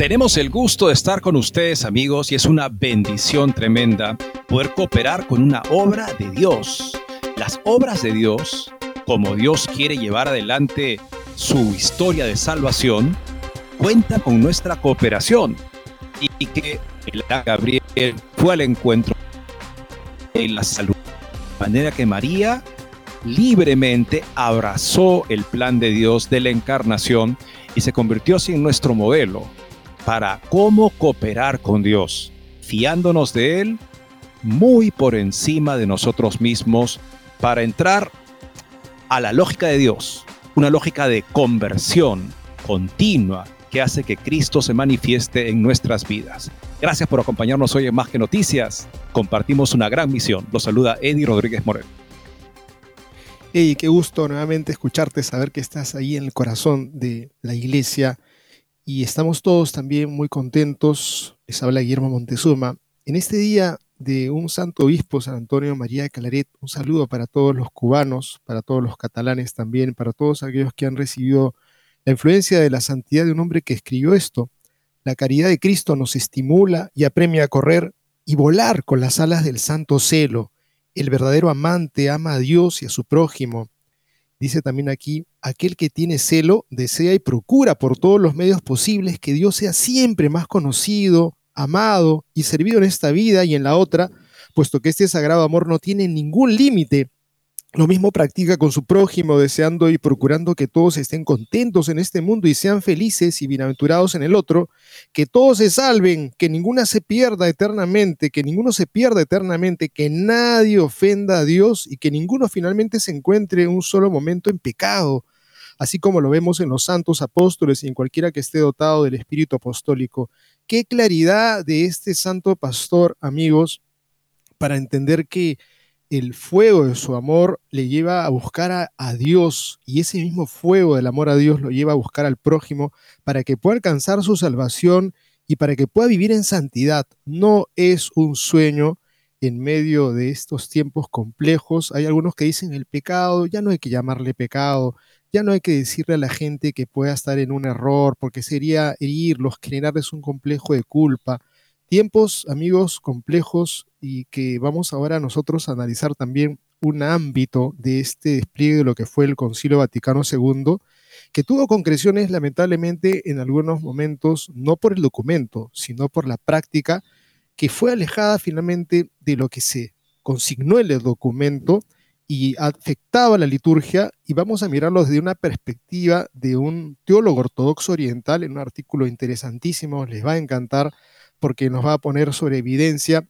Tenemos el gusto de estar con ustedes amigos y es una bendición tremenda poder cooperar con una obra de Dios. Las obras de Dios, como Dios quiere llevar adelante su historia de salvación, cuenta con nuestra cooperación y que Gabriel fue al encuentro de la salud. De manera que María libremente abrazó el plan de Dios de la encarnación y se convirtió así en nuestro modelo para cómo cooperar con Dios, fiándonos de Él muy por encima de nosotros mismos para entrar a la lógica de Dios, una lógica de conversión continua que hace que Cristo se manifieste en nuestras vidas. Gracias por acompañarnos hoy en Más que Noticias. Compartimos una gran misión. Los saluda Eddie Rodríguez Morel. Hey, qué gusto nuevamente escucharte, saber que estás ahí en el corazón de la iglesia y estamos todos también muy contentos. Les habla Guillermo Montezuma. En este día de un santo obispo, San Antonio María de Calaret, un saludo para todos los cubanos, para todos los catalanes también, para todos aquellos que han recibido la influencia de la santidad de un hombre que escribió esto. La caridad de Cristo nos estimula y apremia a correr y volar con las alas del santo celo. El verdadero amante ama a Dios y a su prójimo. Dice también aquí, aquel que tiene celo desea y procura por todos los medios posibles que Dios sea siempre más conocido, amado y servido en esta vida y en la otra, puesto que este sagrado amor no tiene ningún límite. Lo mismo practica con su prójimo, deseando y procurando que todos estén contentos en este mundo y sean felices y bienaventurados en el otro, que todos se salven, que ninguna se pierda eternamente, que ninguno se pierda eternamente, que nadie ofenda a Dios y que ninguno finalmente se encuentre un solo momento en pecado, así como lo vemos en los santos apóstoles y en cualquiera que esté dotado del espíritu apostólico. Qué claridad de este santo pastor, amigos, para entender que el fuego de su amor le lleva a buscar a, Dios y ese mismo fuego del amor a Dios lo lleva a buscar al prójimo para que pueda alcanzar su salvación y para que pueda vivir en santidad. No es un sueño en medio de estos tiempos complejos. Hay algunos que dicen el pecado, ya no hay que llamarle pecado, ya no hay que decirle a la gente que pueda estar en un error porque sería herirlos, generarles un complejo de culpa. Tiempos, amigos, complejos y que vamos ahora nosotros a analizar también un ámbito de este despliegue de lo que fue el Concilio Vaticano II, que tuvo concreciones lamentablemente en algunos momentos, no por el documento, sino por la práctica, que fue alejada finalmente de lo que se consignó en el documento y afectaba la liturgia, y vamos a mirarlo desde una perspectiva de un teólogo ortodoxo oriental, en un artículo interesantísimo, les va a encantar, porque nos va a poner sobre evidencia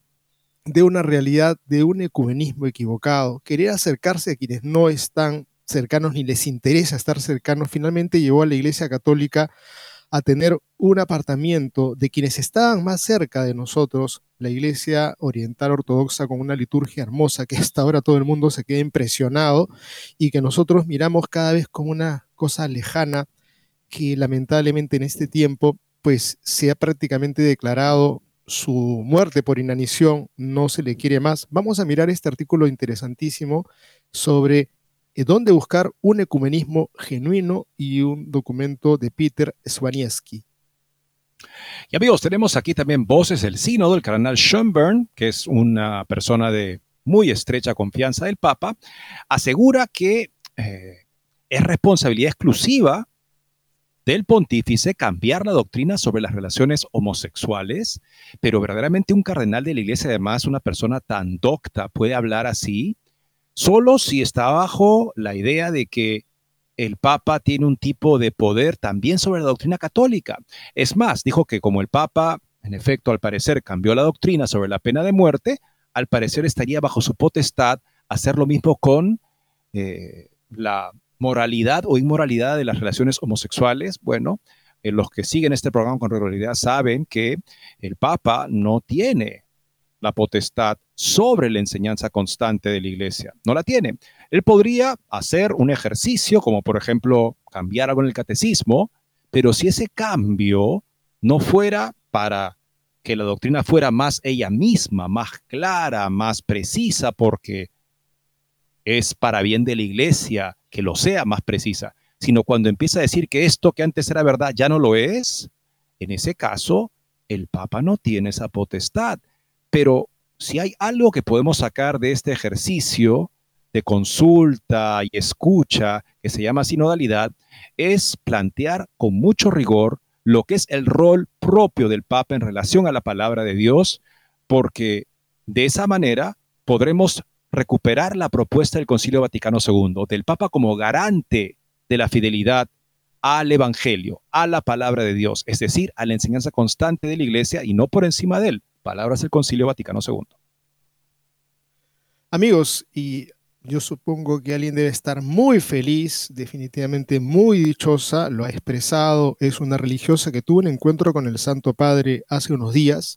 de una realidad, de un ecumenismo equivocado. Querer acercarse a quienes no están cercanos ni les interesa estar cercanos, finalmente llevó a la Iglesia Católica a tener un apartamiento de quienes estaban más cerca de nosotros, la Iglesia Oriental Ortodoxa con una liturgia hermosa que hasta ahora todo el mundo se queda impresionado y que nosotros miramos cada vez como una cosa lejana que lamentablemente en este tiempo pues se ha prácticamente declarado su muerte por inanición, no se le quiere más. Vamos a mirar este artículo interesantísimo sobre dónde buscar un ecumenismo genuino y un documento de Peter Swanieski. Y amigos, tenemos aquí también voces del sínodo, el cardenal Schönborn, que es una persona de muy estrecha confianza del Papa, asegura que eh, es responsabilidad exclusiva del pontífice cambiar la doctrina sobre las relaciones homosexuales, pero verdaderamente un cardenal de la iglesia, además una persona tan docta, puede hablar así, solo si está bajo la idea de que el Papa tiene un tipo de poder también sobre la doctrina católica. Es más, dijo que como el Papa, en efecto, al parecer cambió la doctrina sobre la pena de muerte, al parecer estaría bajo su potestad hacer lo mismo con eh, la moralidad o inmoralidad de las relaciones homosexuales. Bueno, eh, los que siguen este programa con regularidad saben que el Papa no tiene la potestad sobre la enseñanza constante de la iglesia. No la tiene. Él podría hacer un ejercicio, como por ejemplo cambiar algo en el catecismo, pero si ese cambio no fuera para que la doctrina fuera más ella misma, más clara, más precisa, porque es para bien de la iglesia que lo sea más precisa, sino cuando empieza a decir que esto que antes era verdad ya no lo es, en ese caso el Papa no tiene esa potestad. Pero si hay algo que podemos sacar de este ejercicio de consulta y escucha que se llama sinodalidad, es plantear con mucho rigor lo que es el rol propio del Papa en relación a la palabra de Dios, porque de esa manera podremos recuperar la propuesta del Concilio Vaticano II, del Papa como garante de la fidelidad al Evangelio, a la palabra de Dios, es decir, a la enseñanza constante de la Iglesia y no por encima de él. Palabras del Concilio Vaticano II. Amigos, y yo supongo que alguien debe estar muy feliz, definitivamente muy dichosa, lo ha expresado, es una religiosa que tuvo un encuentro con el Santo Padre hace unos días.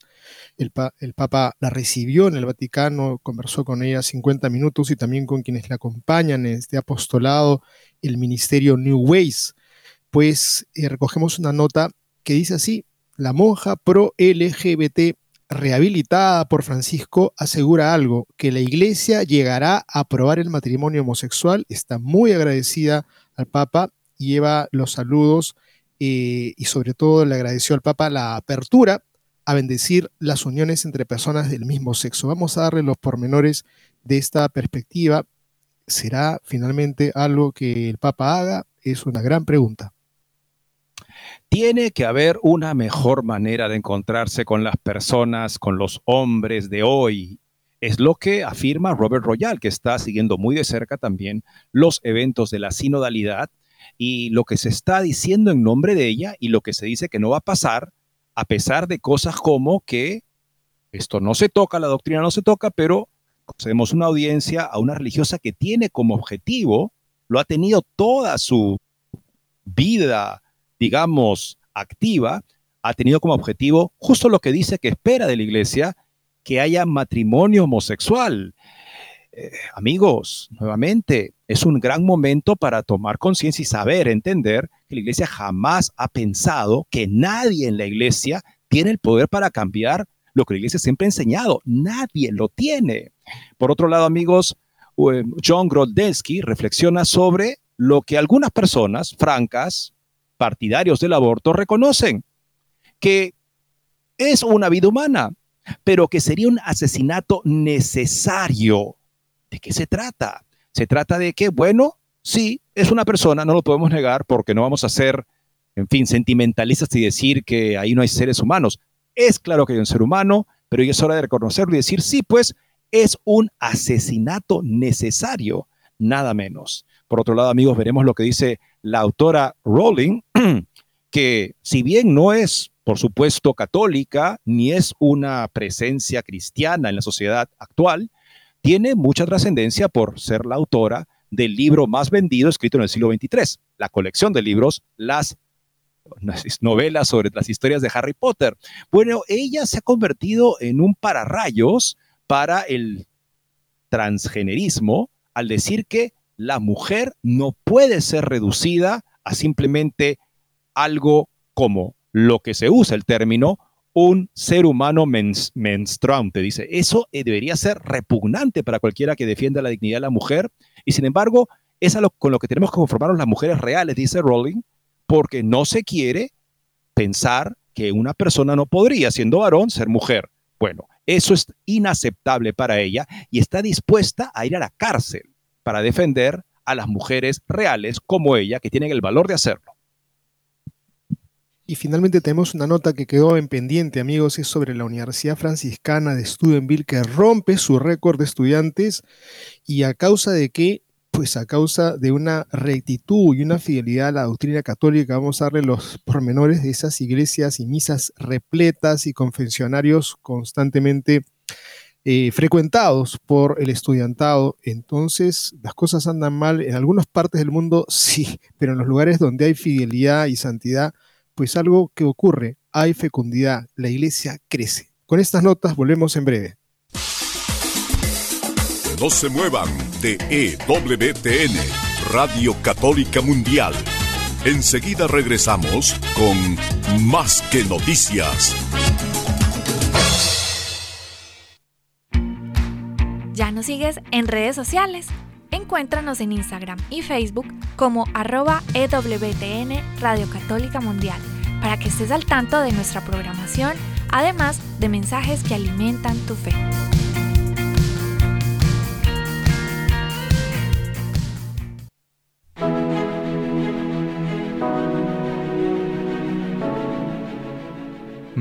El, Papa la recibió en el Vaticano, conversó con ella 50 minutos y también con quienes la acompañan en este apostolado, el ministerio New Ways. Pues eh, recogemos una nota que dice así, la monja pro LGBT rehabilitada por Francisco, asegura algo, que la iglesia llegará a aprobar el matrimonio homosexual, está muy agradecida al Papa, lleva los saludos eh, y sobre todo le agradeció al Papa la apertura a bendecir las uniones entre personas del mismo sexo. Vamos a darle los pormenores de esta perspectiva. ¿Será finalmente algo que el Papa haga? Es una gran pregunta. Tiene que haber una mejor manera de encontrarse con las personas, con los hombres de hoy. Es lo que afirma Robert Royal, que está siguiendo muy de cerca también los eventos de la sinodalidad y lo que se está diciendo en nombre de ella y lo que se dice que no va a pasar, a pesar de cosas como que esto no se toca, la doctrina no se toca, pero concedemos una audiencia a una religiosa que tiene como objetivo, lo ha tenido toda su vida digamos, activa, ha tenido como objetivo justo lo que dice que espera de la iglesia, que haya matrimonio homosexual. Eh, amigos, nuevamente, es un gran momento para tomar conciencia y saber, entender que la iglesia jamás ha pensado que nadie en la iglesia tiene el poder para cambiar lo que la iglesia siempre ha enseñado. Nadie lo tiene. Por otro lado, amigos, eh, John Grodeski reflexiona sobre lo que algunas personas francas, partidarios del aborto reconocen que es una vida humana, pero que sería un asesinato necesario. ¿De qué se trata? Se trata de que, bueno, sí, es una persona, no lo podemos negar porque no vamos a ser, en fin, sentimentalistas y decir que ahí no hay seres humanos. Es claro que hay un ser humano, pero es hora de reconocerlo y decir, sí, pues es un asesinato necesario, nada menos. Por otro lado, amigos, veremos lo que dice la autora Rowling, que si bien no es, por supuesto, católica, ni es una presencia cristiana en la sociedad actual, tiene mucha trascendencia por ser la autora del libro más vendido escrito en el siglo XXIII, la colección de libros, las novelas sobre las historias de Harry Potter. Bueno, ella se ha convertido en un pararrayos para el transgenerismo al decir que la mujer no puede ser reducida a simplemente algo como lo que se usa el término un ser humano menstruante. Dice, eso eh, debería ser repugnante para cualquiera que defienda la dignidad de la mujer. Y sin embargo, es con lo que tenemos que conformarnos las mujeres reales, dice Rowling, porque no se quiere pensar que una persona no podría, siendo varón, ser mujer. Bueno, eso es inaceptable para ella y está dispuesta a ir a la cárcel para defender a las mujeres reales como ella, que tienen el valor de hacerlo. Y finalmente tenemos una nota que quedó en pendiente, amigos, es sobre la Universidad Franciscana de Steubenville que rompe su récord de estudiantes y a causa de qué? Pues a causa de una rectitud y una fidelidad a la doctrina católica, vamos a darle los pormenores de esas iglesias y misas repletas y confesionarios constantemente eh, frecuentados por el estudiantado. Entonces, las cosas andan mal en algunas partes del mundo, sí, pero en los lugares donde hay fidelidad y santidad, pues algo que ocurre, hay fecundidad, la iglesia crece. Con estas notas volvemos en breve. No se muevan de EWTN, Radio Católica Mundial. Enseguida regresamos con Más que Noticias. ¿Ya nos sigues en redes sociales? Encuéntranos en Instagram y Facebook como arroba EWTN Radio Católica Mundial para que estés al tanto de nuestra programación, además de mensajes que alimentan tu fe.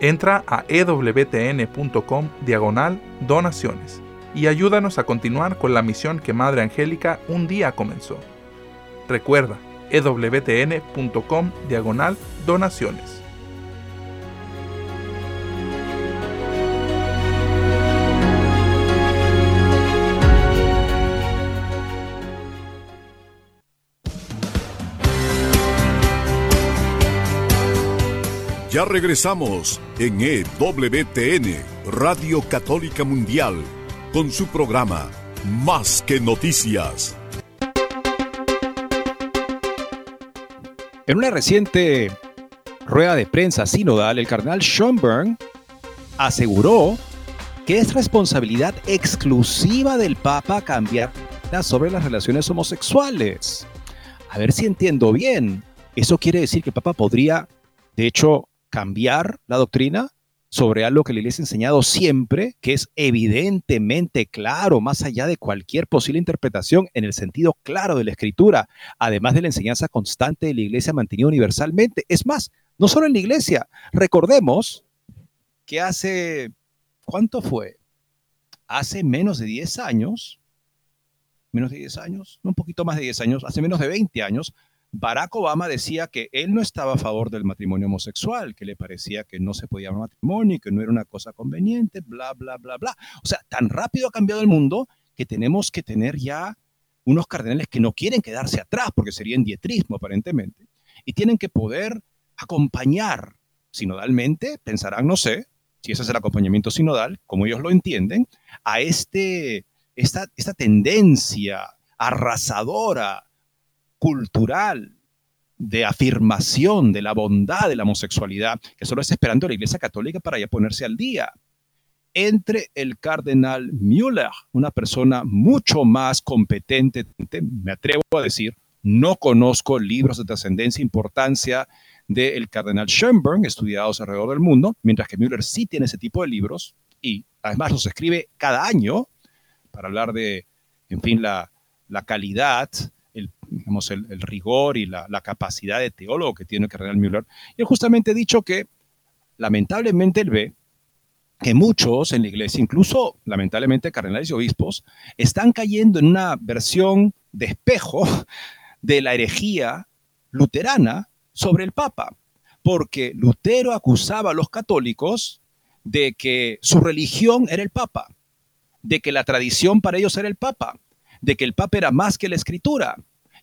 Entra a ewtn.com diagonal donaciones y ayúdanos a continuar con la misión que Madre Angélica un día comenzó. Recuerda, ewtn.com diagonal donaciones. Ya regresamos en EWTN, Radio Católica Mundial, con su programa Más que Noticias. En una reciente rueda de prensa sinodal, el cardenal Schönberg aseguró que es responsabilidad exclusiva del Papa cambiar sobre las relaciones homosexuales. A ver si entiendo bien. Eso quiere decir que el Papa podría, de hecho, cambiar la doctrina sobre algo que la iglesia ha enseñado siempre, que es evidentemente claro, más allá de cualquier posible interpretación, en el sentido claro de la escritura, además de la enseñanza constante de la iglesia mantenida universalmente. Es más, no solo en la iglesia, recordemos que hace, ¿cuánto fue? Hace menos de 10 años, menos de 10 años, un poquito más de 10 años, hace menos de 20 años, Barack Obama decía que él no estaba a favor del matrimonio homosexual, que le parecía que no se podía llamar matrimonio, que no era una cosa conveniente, bla, bla, bla, bla. O sea, tan rápido ha cambiado el mundo que tenemos que tener ya unos cardenales que no quieren quedarse atrás, porque sería dietrismo aparentemente, y tienen que poder acompañar sinodalmente, pensarán, no sé, si ese es el acompañamiento sinodal, como ellos lo entienden, a este, esta, esta tendencia arrasadora cultural de afirmación de la bondad de la homosexualidad, que solo está esperando la Iglesia Católica para ya ponerse al día. Entre el cardenal Müller, una persona mucho más competente, me atrevo a decir, no conozco libros de trascendencia e importancia del cardenal Schönberg, estudiados alrededor del mundo, mientras que Müller sí tiene ese tipo de libros y además los escribe cada año para hablar de, en fin, la calidad el, digamos, el, rigor y la, capacidad de teólogo que tiene el cardenal Müller. Y él justamente ha dicho que, lamentablemente, él ve que muchos en la iglesia, incluso lamentablemente cardenales y obispos, están cayendo en una versión de espejo de la herejía luterana sobre el Papa, porque Lutero acusaba a los católicos de que su religión era el Papa, de que la tradición para ellos era el Papa, de que el Papa era más que la escritura.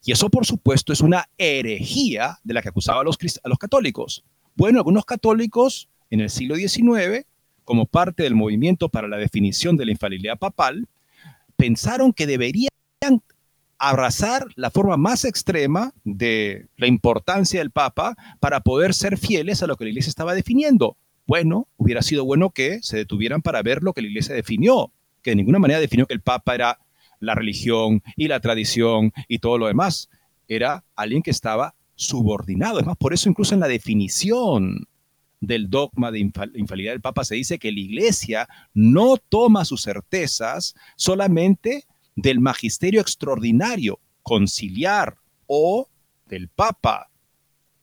Y eso, por supuesto, es una herejía de la que acusaba a los, a los católicos. Bueno, algunos católicos en el siglo XIX, como parte del movimiento para la definición de la infalibilidad papal, pensaron que deberían abrazar la forma más extrema de la importancia del Papa para poder ser fieles a lo que la Iglesia estaba definiendo. Bueno, hubiera sido bueno que se detuvieran para ver lo que la Iglesia definió, que de ninguna manera definió que el Papa era la religión y la tradición y todo lo demás. Era alguien que estaba subordinado. Es más, por eso incluso en la definición del dogma de infalibilidad del Papa se dice que la Iglesia no toma sus certezas solamente del magisterio extraordinario, conciliar o del Papa,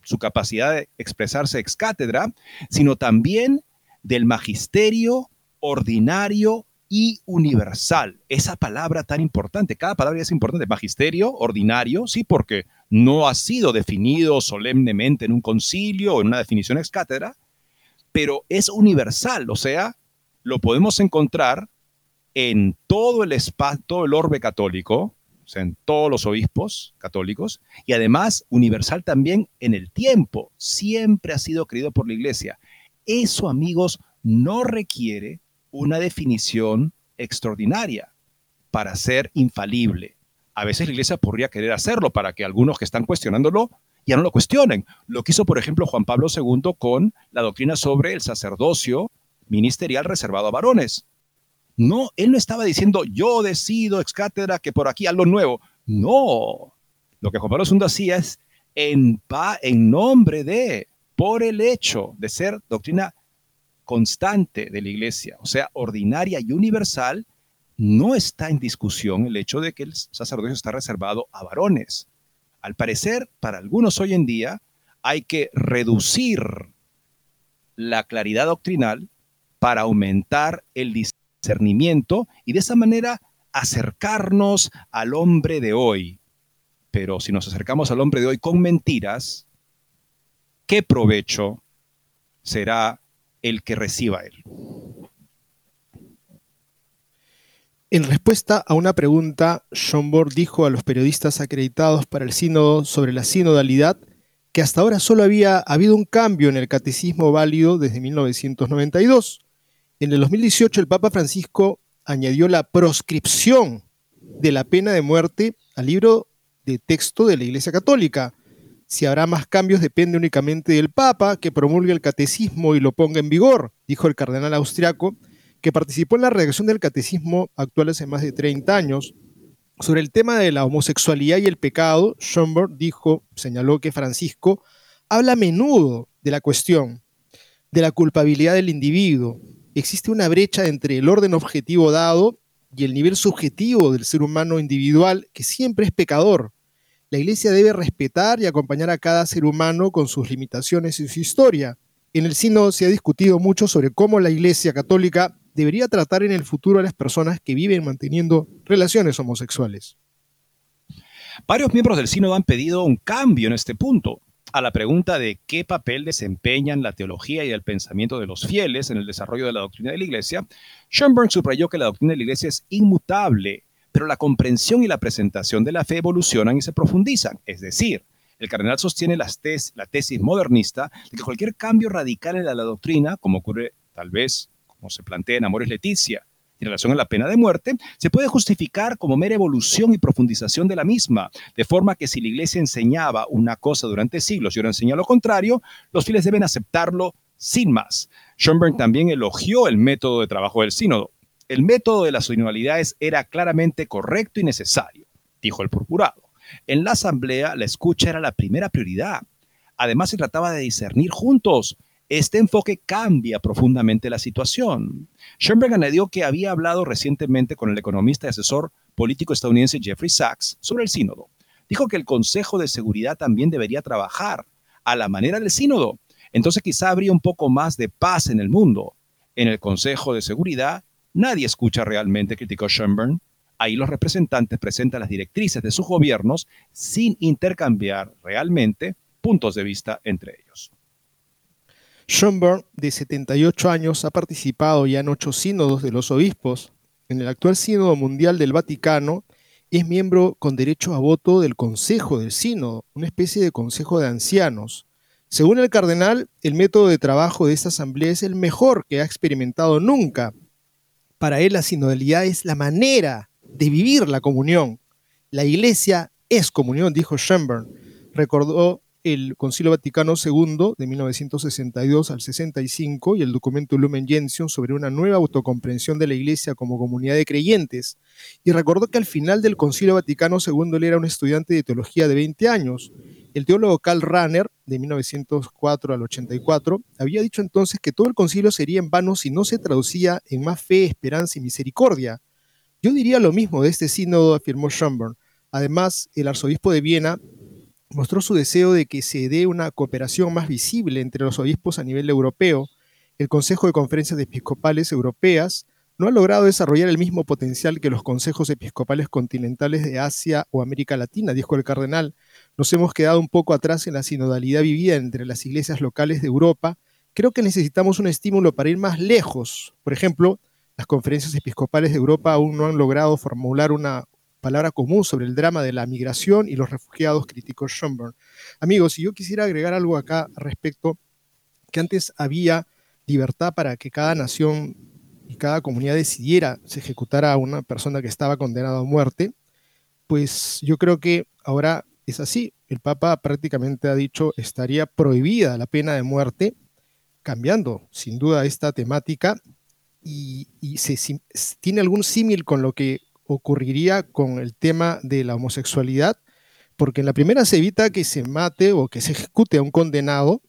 su capacidad de expresarse ex cátedra, sino también del magisterio ordinario y universal. Esa palabra tan importante, cada palabra es importante. Magisterio ordinario, sí, porque no ha sido definido solemnemente en un concilio o en una definición ex cátedra, pero es universal, o sea, lo podemos encontrar en todo el espacio, todo el orbe católico, o sea, en todos los obispos católicos, y además universal también en el tiempo. Siempre ha sido creído por la iglesia. Eso, amigos, no requiere una definición extraordinaria para ser infalible. A veces la iglesia podría querer hacerlo para que algunos que están cuestionándolo ya no lo cuestionen. Lo que hizo, por ejemplo, Juan Pablo II con la doctrina sobre el sacerdocio ministerial reservado a varones. No, él no estaba diciendo, yo decido ex cátedra que por aquí lo nuevo. No, lo que Juan Pablo II hacía es en, en nombre de, por el hecho de ser doctrina constante de la iglesia, o sea, ordinaria y universal, no está en discusión el hecho de que el sacerdocio está reservado a varones. Al parecer, para algunos hoy en día, hay que reducir la claridad doctrinal para aumentar el discernimiento y de esa manera acercarnos al hombre de hoy. Pero si nos acercamos al hombre de hoy con mentiras, ¿qué provecho será el que reciba él? En respuesta a una pregunta, Schomburg dijo a los periodistas acreditados para el sínodo sobre la sinodalidad que hasta ahora solo había habido un cambio en el catecismo válido desde 1992. En el 2018 el Papa Francisco añadió la proscripción de la pena de muerte al libro de texto de la Iglesia Católica. Si habrá más cambios depende únicamente del Papa, que promulgue el catecismo y lo ponga en vigor, dijo el cardenal austriaco, que participó en la redacción del catecismo actual hace más de 30 años. Sobre el tema de la homosexualidad y el pecado, Schomburg dijo, señaló que Francisco habla a menudo de la cuestión, de la culpabilidad del individuo. Existe una brecha entre el orden objetivo dado y el nivel subjetivo del ser humano individual, que siempre es pecador. La Iglesia debe respetar y acompañar a cada ser humano con sus limitaciones y su historia. En el Sino se ha discutido mucho sobre cómo la Iglesia Católica debería tratar en el futuro a las personas que viven manteniendo relaciones homosexuales. Varios miembros del sínodo han pedido un cambio en este punto. A la pregunta de qué papel desempeñan la teología y el pensamiento de los fieles en el desarrollo de la doctrina de la Iglesia, Schoenberg subrayó que la doctrina de la Iglesia es inmutable, pero la comprensión y la presentación de la fe evolucionan y se profundizan. Es decir, el cardenal sostiene la tesis modernista de que cualquier cambio radical en la doctrina, como ocurre tal vez como se plantea en Amores Leticia, en relación a la pena de muerte, se puede justificar como mera evolución y profundización de la misma, de forma que si la Iglesia enseñaba una cosa durante siglos y ahora enseña lo contrario, los fieles deben aceptarlo sin más. Schoenberg también elogió el método de trabajo del sínodo. El método de las sinodalidades era claramente correcto y necesario, dijo el purpurado. En la asamblea la escucha era la primera prioridad. Además se trataba de discernir juntos este enfoque cambia profundamente la situación. Schoenberg añadió que había hablado recientemente con el economista y asesor político estadounidense Jeffrey Sachs sobre el sínodo. Dijo que el Consejo de Seguridad también debería trabajar a la manera del sínodo. Entonces quizá habría un poco más de paz en el mundo. En el Consejo de Seguridad nadie escucha realmente, criticó Schoenberg. Ahí los representantes presentan las directrices de sus gobiernos sin intercambiar realmente puntos de vista entre ellos. Schomburg, de 78 años, ha participado ya en ocho sínodos de los obispos. En el actual Sínodo Mundial del Vaticano, es miembro con derecho a voto del Consejo del Sínodo, una especie de consejo de ancianos. Según el cardenal, el método de trabajo de esta asamblea es el mejor que ha experimentado nunca. Para él la sinodalidad es la manera de vivir la comunión. La iglesia es comunión, dijo Schönborn. Recordó el Concilio Vaticano II de 1962 al 65 y el documento Lumen Gentium sobre una nueva autocomprensión de la Iglesia como comunidad de creyentes. Y recordó que al final del Concilio Vaticano II él era un estudiante de teología de 20 años. El teólogo Karl Rahner, de 1904 al 84, había dicho entonces que todo el concilio sería en vano si no se traducía en más fe, esperanza y misericordia. Yo diría lo mismo de este sínodo, afirmó Schönborn. Además, el arzobispo de Viena mostró su deseo de que se dé una cooperación más visible entre los obispos a nivel europeo. El Consejo de Conferencias Episcopales Europeas no ha logrado desarrollar el mismo potencial que los consejos episcopales continentales de Asia o América Latina, dijo el cardenal. Nos hemos quedado un poco atrás en la sinodalidad vivida entre las iglesias locales de Europa. Creo que necesitamos un estímulo para ir más lejos. Por ejemplo, las conferencias episcopales de Europa aún no han logrado formular una palabra común sobre el drama de la migración y los refugiados, criticó Schönborn. Amigos, si yo quisiera agregar algo acá respecto, que antes había libertad para que cada nación y cada comunidad decidiera se ejecutara a una persona que estaba condenada a muerte, pues yo creo que ahora es así. El Papa prácticamente ha dicho estaría prohibida la pena de muerte, cambiando sin duda esta temática. Y, se, tiene algún símil con lo que ocurriría con el tema de la homosexualidad, porque en la primera se evita que se mate o que se ejecute a un condenado,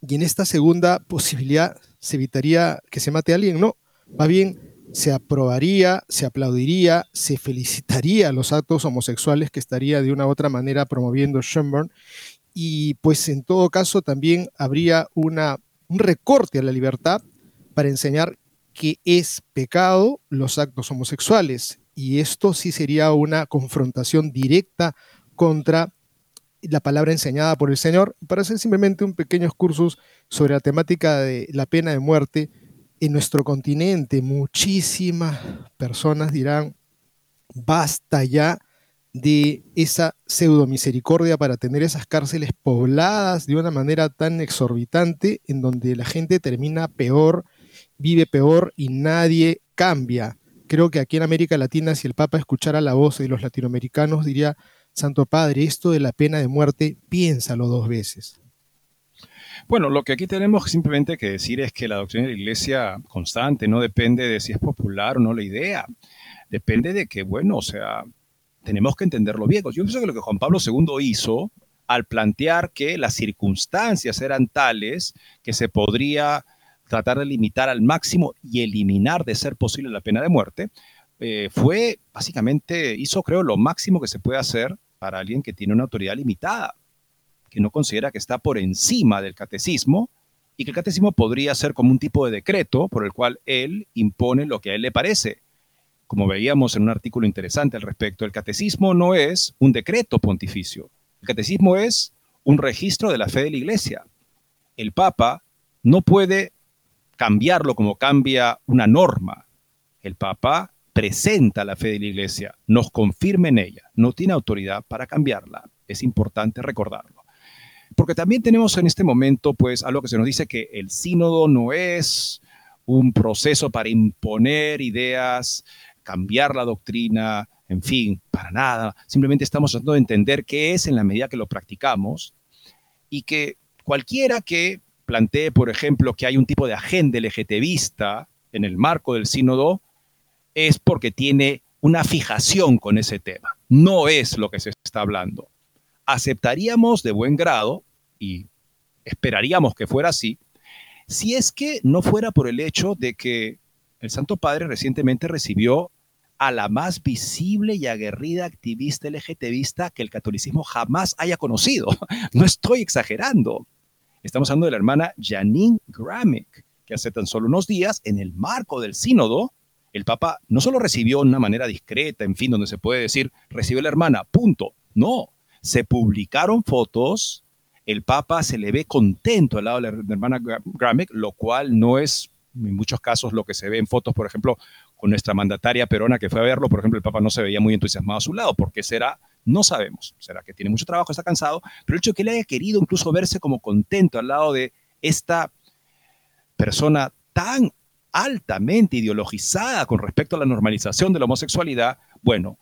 y en esta segunda posibilidad se evitaría que se mate a alguien, no, va bien se aprobaría, se aplaudiría, se felicitaría los actos homosexuales que estaría de una u otra manera promoviendo Schönborn, y pues en todo caso también habría una, un recorte a la libertad para enseñar que es pecado los actos homosexuales y esto sí sería una confrontación directa contra la palabra enseñada por el Señor, para hacer simplemente un pequeño cursos sobre la temática de la pena de muerte. En nuestro continente muchísimas personas dirán, basta ya de esa pseudo misericordia para tener esas cárceles pobladas de una manera tan exorbitante en donde la gente termina peor, vive peor y nadie cambia creo que aquí en América Latina, si el Papa escuchara la voz de los latinoamericanos, diría, Santo Padre, esto de la pena de muerte, piénsalo dos veces. Bueno, lo que aquí tenemos simplemente que decir es que la doctrina de la Iglesia constante no depende de si es popular o no la idea. Depende de que, bueno, o sea, tenemos que entenderlo bien. Yo pienso que lo que Juan Pablo II hizo al plantear que las circunstancias eran tales que se podría tratar de limitar al máximo y eliminar de ser posible la pena de muerte, eh, fue básicamente, hizo creo lo máximo que se puede hacer para alguien que tiene una autoridad limitada, que no considera que está por encima del catecismo y que el catecismo podría ser como un tipo de decreto por el cual él impone lo que a él le parece. Como veíamos en un artículo interesante al respecto, el catecismo no es un decreto pontificio, el catecismo es un registro de la fe de la iglesia. El Papa no puede cambiarlo como cambia una norma. El Papa presenta la fe de la Iglesia, nos confirma en ella, no tiene autoridad para cambiarla. Es importante recordarlo. Porque también tenemos en este momento, pues, algo que se nos dice que el sínodo no es un proceso para imponer ideas, cambiar la doctrina, en fin, para nada. Simplemente estamos tratando de entender qué es en la medida que lo practicamos y que cualquiera que plantee, por ejemplo, que hay un tipo de agenda LGTBista en el marco del sínodo, es porque tiene una fijación con ese tema. No es lo que se está hablando. Aceptaríamos de buen grado, y esperaríamos que fuera así, si es que no fuera por el hecho de que el Santo Padre recientemente recibió a la más visible y aguerrida activista LGTBista que el catolicismo jamás haya conocido. No estoy exagerando. Estamos hablando de la hermana Janine Gramick, que hace tan solo unos días, en el marco del sínodo, el Papa no solo recibió de una manera discreta, en fin, donde se puede decir, recibió la hermana, punto. No, se publicaron fotos, el Papa se le ve contento al lado de la hermana Gramick, lo cual no es en muchos casos lo que se ve en fotos, por ejemplo, con nuestra mandataria Perona que fue a verlo, por ejemplo, el Papa no se veía muy entusiasmado a su lado, porque será no sabemos. Será que tiene mucho trabajo, está cansado, pero el hecho de que él haya querido incluso verse como contento al lado de esta persona tan altamente ideologizada con respecto a la normalización de la homosexualidad, bueno,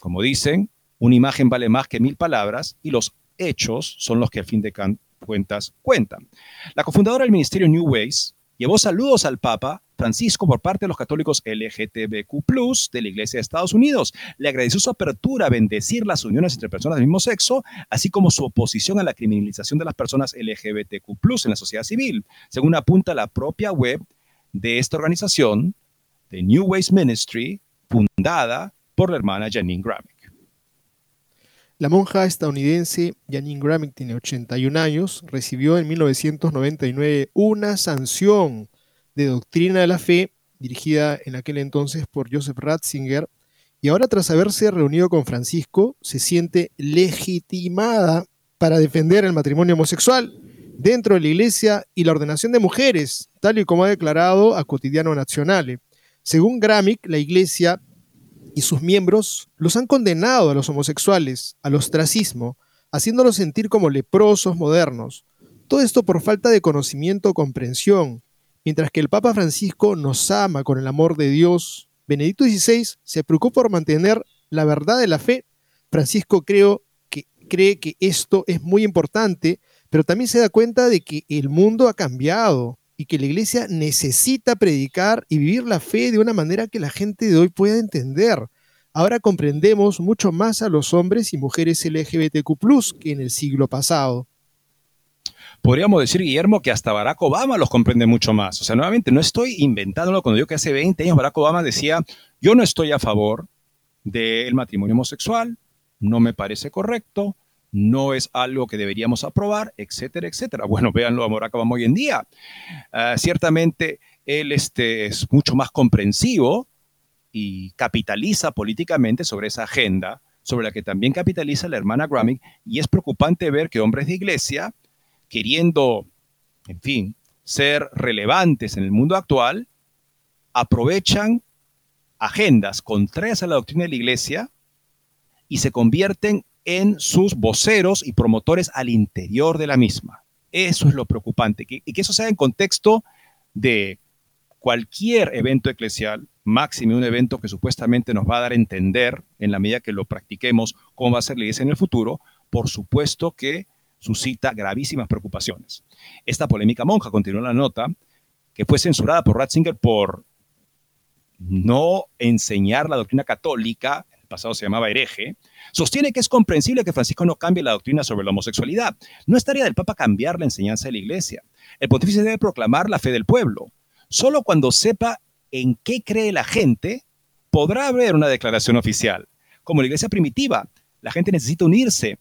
como dicen, una imagen vale más que mil palabras y los hechos son los que al fin de cuentas cuentan. La cofundadora del ministerio New Ways llevó saludos al Papa Francisco por parte de los católicos LGTBQ de la Iglesia de Estados Unidos. Le agradeció su apertura a bendecir las uniones entre personas del mismo sexo, así como su oposición a la criminalización de las personas LGBTQ en la sociedad civil, según apunta la propia web de esta organización, The New Ways Ministry, fundada por la hermana Janine Gramick. La monja estadounidense Janine Gramick tiene 81 años, recibió en 1999 una sanción de doctrina de la fe dirigida en aquel entonces por Joseph Ratzinger y ahora tras haberse reunido con Francisco se siente legitimada para defender el matrimonio homosexual dentro de la iglesia y la ordenación de mujeres, tal y como ha declarado a Cotidiano Nacional. Según Gramick, la iglesia y sus miembros los han condenado a los homosexuales al ostracismo, haciéndolos sentir como leprosos modernos. Todo esto por falta de conocimiento o comprensión. Mientras que el Papa Francisco nos ama con el amor de Dios, Benedicto XVI se preocupa por mantener la verdad de la fe. Francisco creo que, cree que esto es muy importante, pero también se da cuenta de que el mundo ha cambiado y que la iglesia necesita predicar y vivir la fe de una manera que la gente de hoy pueda entender. Ahora comprendemos mucho más a los hombres y mujeres LGBTQ que en el siglo pasado. Podríamos decir, Guillermo, que hasta Barack Obama los comprende mucho más. O sea, nuevamente, no estoy inventándolo cuando digo que hace 20 años Barack Obama decía, yo no estoy a favor del matrimonio homosexual, no me parece correcto, no es algo que deberíamos aprobar, etcétera, etcétera. Bueno, véanlo a Barack Obama hoy en día. Ah, ciertamente él este, es mucho más comprensivo y capitaliza políticamente sobre esa agenda, sobre la que también capitaliza la hermana Grammy, y es preocupante ver que hombres de iglesia, queriendo, en fin, ser relevantes en el mundo actual, aprovechan agendas contrarias a la doctrina de la iglesia y se convierten en sus voceros y promotores al interior de la misma. Eso es lo preocupante, y que eso sea en contexto de cualquier evento eclesial, máximo un evento que supuestamente nos va a dar a entender, en la medida que lo practiquemos, cómo va a ser la iglesia en el futuro, por supuesto que suscita gravísimas preocupaciones. Esta polémica monja, continuó la nota, que fue censurada por Ratzinger por no enseñar la doctrina católica, pasado se llamaba hereje, Sostiene que es comprensible que Francisco no cambie la doctrina sobre la homosexualidad. No es tarea del Papa cambiar la enseñanza de la Iglesia. El pontífice debe proclamar la fe del pueblo. Solo cuando sepa en qué cree la gente, podrá haber una declaración oficial. Como la Iglesia primitiva, la gente necesita unirse,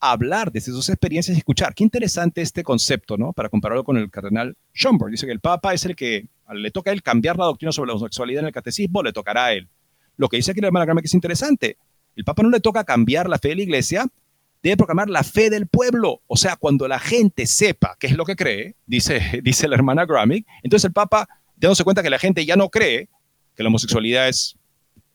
hablar desde sus experiencias y escuchar. Qué interesante este concepto, ¿no? Para compararlo con el cardenal Schomburg. Dice que el Papa es el que le toca a él cambiar la doctrina sobre la homosexualidad en el catecismo, le tocará a él. Lo que dice aquí la hermana Grama que es interesante. El Papa no le toca cambiar la fe de la iglesia, debe proclamar la fe del pueblo. O sea, cuando la gente sepa qué es lo que cree, dice, dice la hermana Gramick, entonces el Papa, dándose cuenta que la gente ya no cree que la homosexualidad es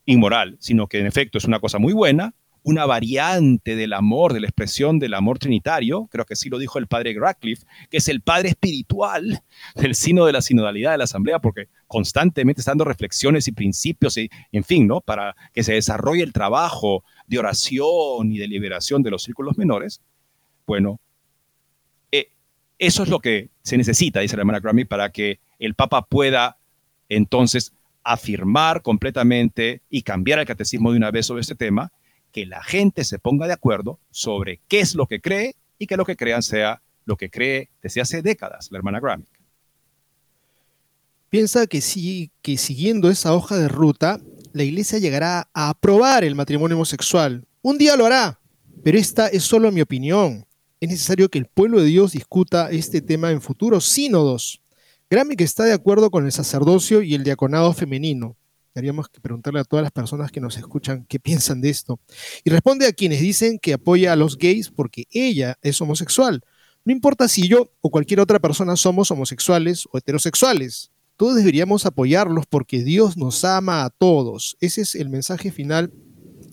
inmoral, sino que en efecto es una cosa muy buena, una variante del amor, de la expresión del amor trinitario, creo que sí lo dijo el padre Radcliffe, que es el padre espiritual del sino de la sinodalidad de la asamblea, porque constantemente está dando reflexiones y principios, y, en fin, ¿no? Para que se desarrolle el trabajo de oración y de liberación de los círculos menores. Bueno, eh, eso es lo que se necesita, dice la hermana Grammy, para que el Papa pueda entonces afirmar completamente y cambiar el catecismo de una vez sobre este tema que la gente se ponga de acuerdo sobre qué es lo que cree y que lo que crean sea lo que cree desde hace décadas la hermana Gramick. Piensa que, sí, que siguiendo esa hoja de ruta, la iglesia llegará a aprobar el matrimonio homosexual. Un día lo hará, pero esta es solo mi opinión. Es necesario que el pueblo de Dios discuta este tema en futuros sínodos. Gramick está de acuerdo con el sacerdocio y el diaconado femenino. Haríamos que preguntarle a todas las personas que nos escuchan qué piensan de esto. Y responde a quienes dicen que apoya a los gays porque ella es homosexual. No importa si yo o cualquier otra persona somos homosexuales o heterosexuales. Todos deberíamos apoyarlos porque Dios nos ama a todos. Ese es el mensaje final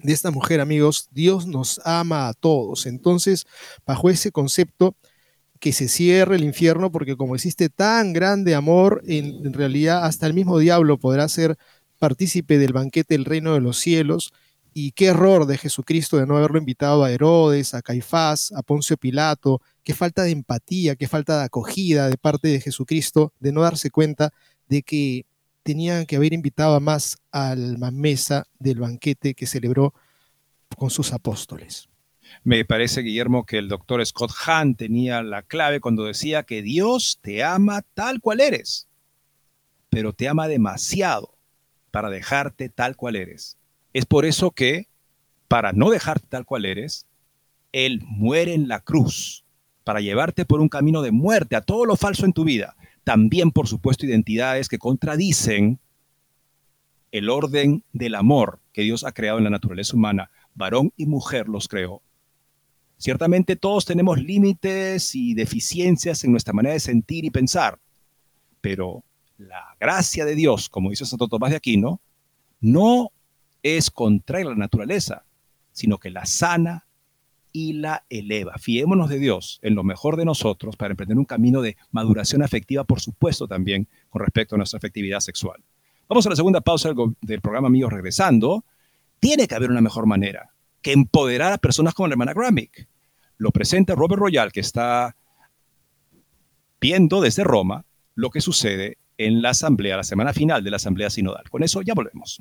de esta mujer, amigos. Dios nos ama a todos. Entonces, bajo ese concepto, que se cierre el infierno porque como existe tan grande amor, en realidad hasta el mismo diablo podrá ser partícipe del banquete del reino de los cielos y qué error de Jesucristo de no haberlo invitado a Herodes, a Caifás, a Poncio Pilato, qué falta de empatía, qué falta de acogida de parte de Jesucristo de no darse cuenta de que tenían que haber invitado a más a la mesa del banquete que celebró con sus apóstoles. Me parece, Guillermo, que el doctor Scott Hahn tenía la clave cuando decía que Dios te ama tal cual eres, pero te ama demasiado para dejarte tal cual eres. Es por eso que, para no dejarte tal cual eres, Él muere en la cruz, para llevarte por un camino de muerte a todo lo falso en tu vida. También, por supuesto, identidades que contradicen el orden del amor que Dios ha creado en la naturaleza humana. Varón y mujer los creó. Ciertamente todos tenemos límites y deficiencias en nuestra manera de sentir y pensar, pero la gracia de Dios, como dice Santo Tomás de Aquino, no es contraria a la naturaleza, sino que la sana y la eleva. Fiémonos de Dios en lo mejor de nosotros para emprender un camino de maduración afectiva, por supuesto, también con respecto a nuestra afectividad sexual. Vamos a la segunda pausa del, programa, amigos, regresando. Tiene que haber una mejor manera que empoderar a personas como la hermana Gramick. Lo presenta Robert Royal, que está viendo desde Roma lo que sucede en la asamblea, la semana final de la asamblea sinodal. Con eso ya volvemos.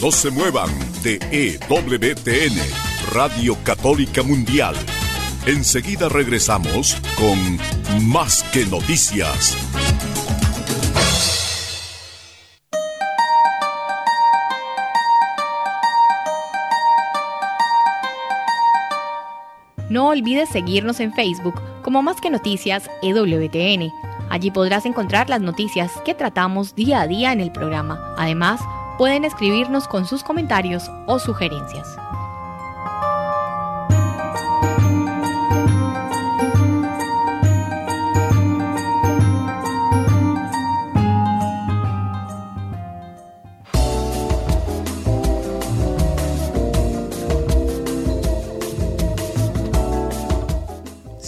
No se muevan de EWTN, Radio Católica Mundial. Enseguida regresamos con Más que Noticias. No olvides seguirnos en Facebook como Más que Noticias EWTN. Allí podrás encontrar las noticias que tratamos día a día en el programa. Además, pueden escribirnos con sus comentarios o sugerencias.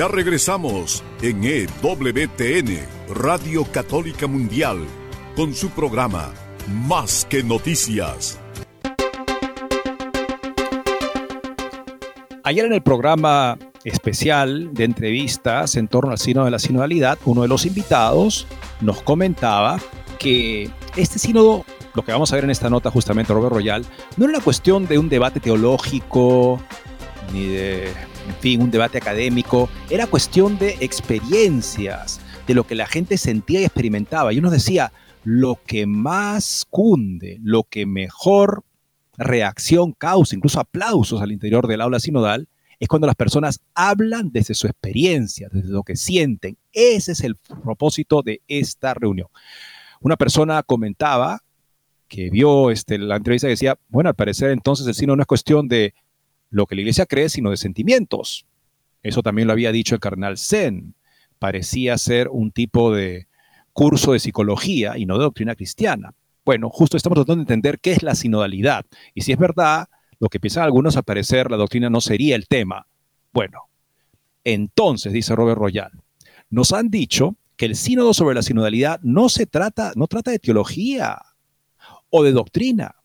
Ya regresamos en EWTN, Radio Católica Mundial, con su programa Más que Noticias. Ayer en el programa especial de entrevistas en torno al sínodo de la sinodalidad, uno de los invitados nos comentaba que este sínodo, lo que vamos a ver en esta nota justamente, Robert Royal, no era una cuestión de un debate teológico ni de en fin, un debate académico, era cuestión de experiencias, de lo que la gente sentía y experimentaba. Y uno decía, lo que más cunde, lo que mejor reacción causa, incluso aplausos al interior del aula sinodal, es cuando las personas hablan desde su experiencia, desde lo que sienten. Ese es el propósito de esta reunión. Una persona comentaba que vio este, la entrevista y decía, bueno, al parecer entonces el sino no es cuestión de lo que la iglesia cree, sino de sentimientos. Eso también lo había dicho el carnal Zen. Parecía ser un tipo de curso de psicología y no de doctrina cristiana. Bueno, justo estamos tratando de entender qué es la sinodalidad. Y si es verdad, lo que piensan algunos, al parecer la doctrina no sería el tema. Bueno, entonces, dice Robert Royal, nos han dicho que el sínodo sobre la sinodalidad no se trata, no trata de teología o de doctrina,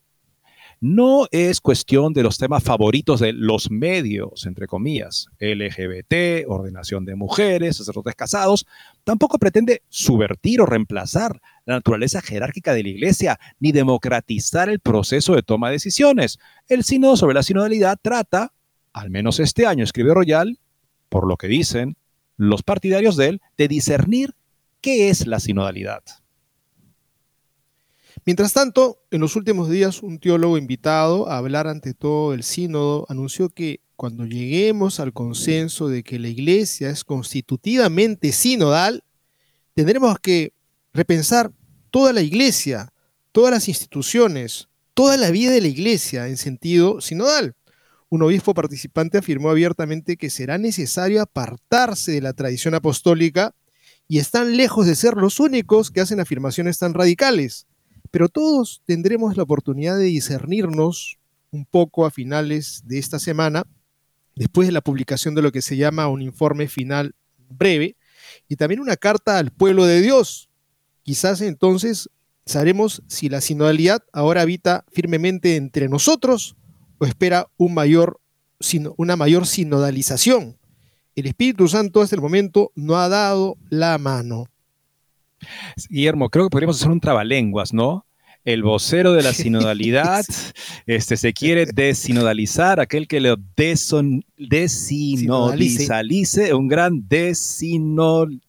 no es cuestión de los temas favoritos de los medios, entre comillas, LGBT, ordenación de mujeres, sacerdotes casados, tampoco pretende subvertir o reemplazar la naturaleza jerárquica de la Iglesia, ni democratizar el proceso de toma de decisiones. El sínodo sobre la sinodalidad trata, al menos este año, escribe Royal, por lo que dicen los partidarios de él, de discernir qué es la sinodalidad. Mientras tanto, en los últimos días, un teólogo invitado a hablar ante todo el sínodo anunció que cuando lleguemos al consenso de que la iglesia es constitutivamente sinodal, tendremos que repensar toda la iglesia, todas las instituciones, toda la vida de la iglesia en sentido sinodal. Un obispo participante afirmó abiertamente que será necesario apartarse de la tradición apostólica y están lejos de ser los únicos que hacen afirmaciones tan radicales. Pero todos tendremos la oportunidad de discernirnos un poco a finales de esta semana, después de la publicación de lo que se llama un informe final breve y también una carta al pueblo de Dios. Quizás entonces sabremos si la sinodalidad ahora habita firmemente entre nosotros o espera un mayor, una mayor sinodalización. El Espíritu Santo hasta el momento no ha dado la mano. Guillermo, creo que podríamos hacer un trabalenguas, ¿no? el vocero de la sinodalidad, este, se quiere desinodalizar, aquel que lo deson, desinodalice, un gran desinol,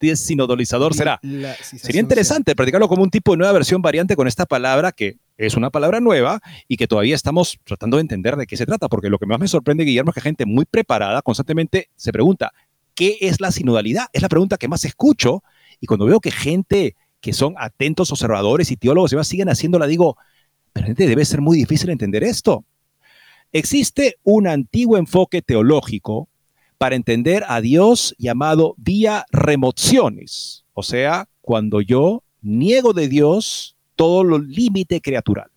desinodalizador será. Sería interesante practicarlo como un tipo de nueva versión variante con esta palabra que es una palabra nueva y que todavía estamos tratando de entender de qué se trata, porque lo que más me sorprende, Guillermo, es que gente muy preparada constantemente se pregunta, ¿qué es la sinodalidad? Es la pregunta que más escucho y cuando veo que gente que son atentos observadores y teólogos y siguen haciéndola, digo, pero debe ser muy difícil entender esto. Existe un antiguo enfoque teológico para entender a Dios llamado vía remociones, o sea, cuando yo niego de Dios todo lo límite creatural.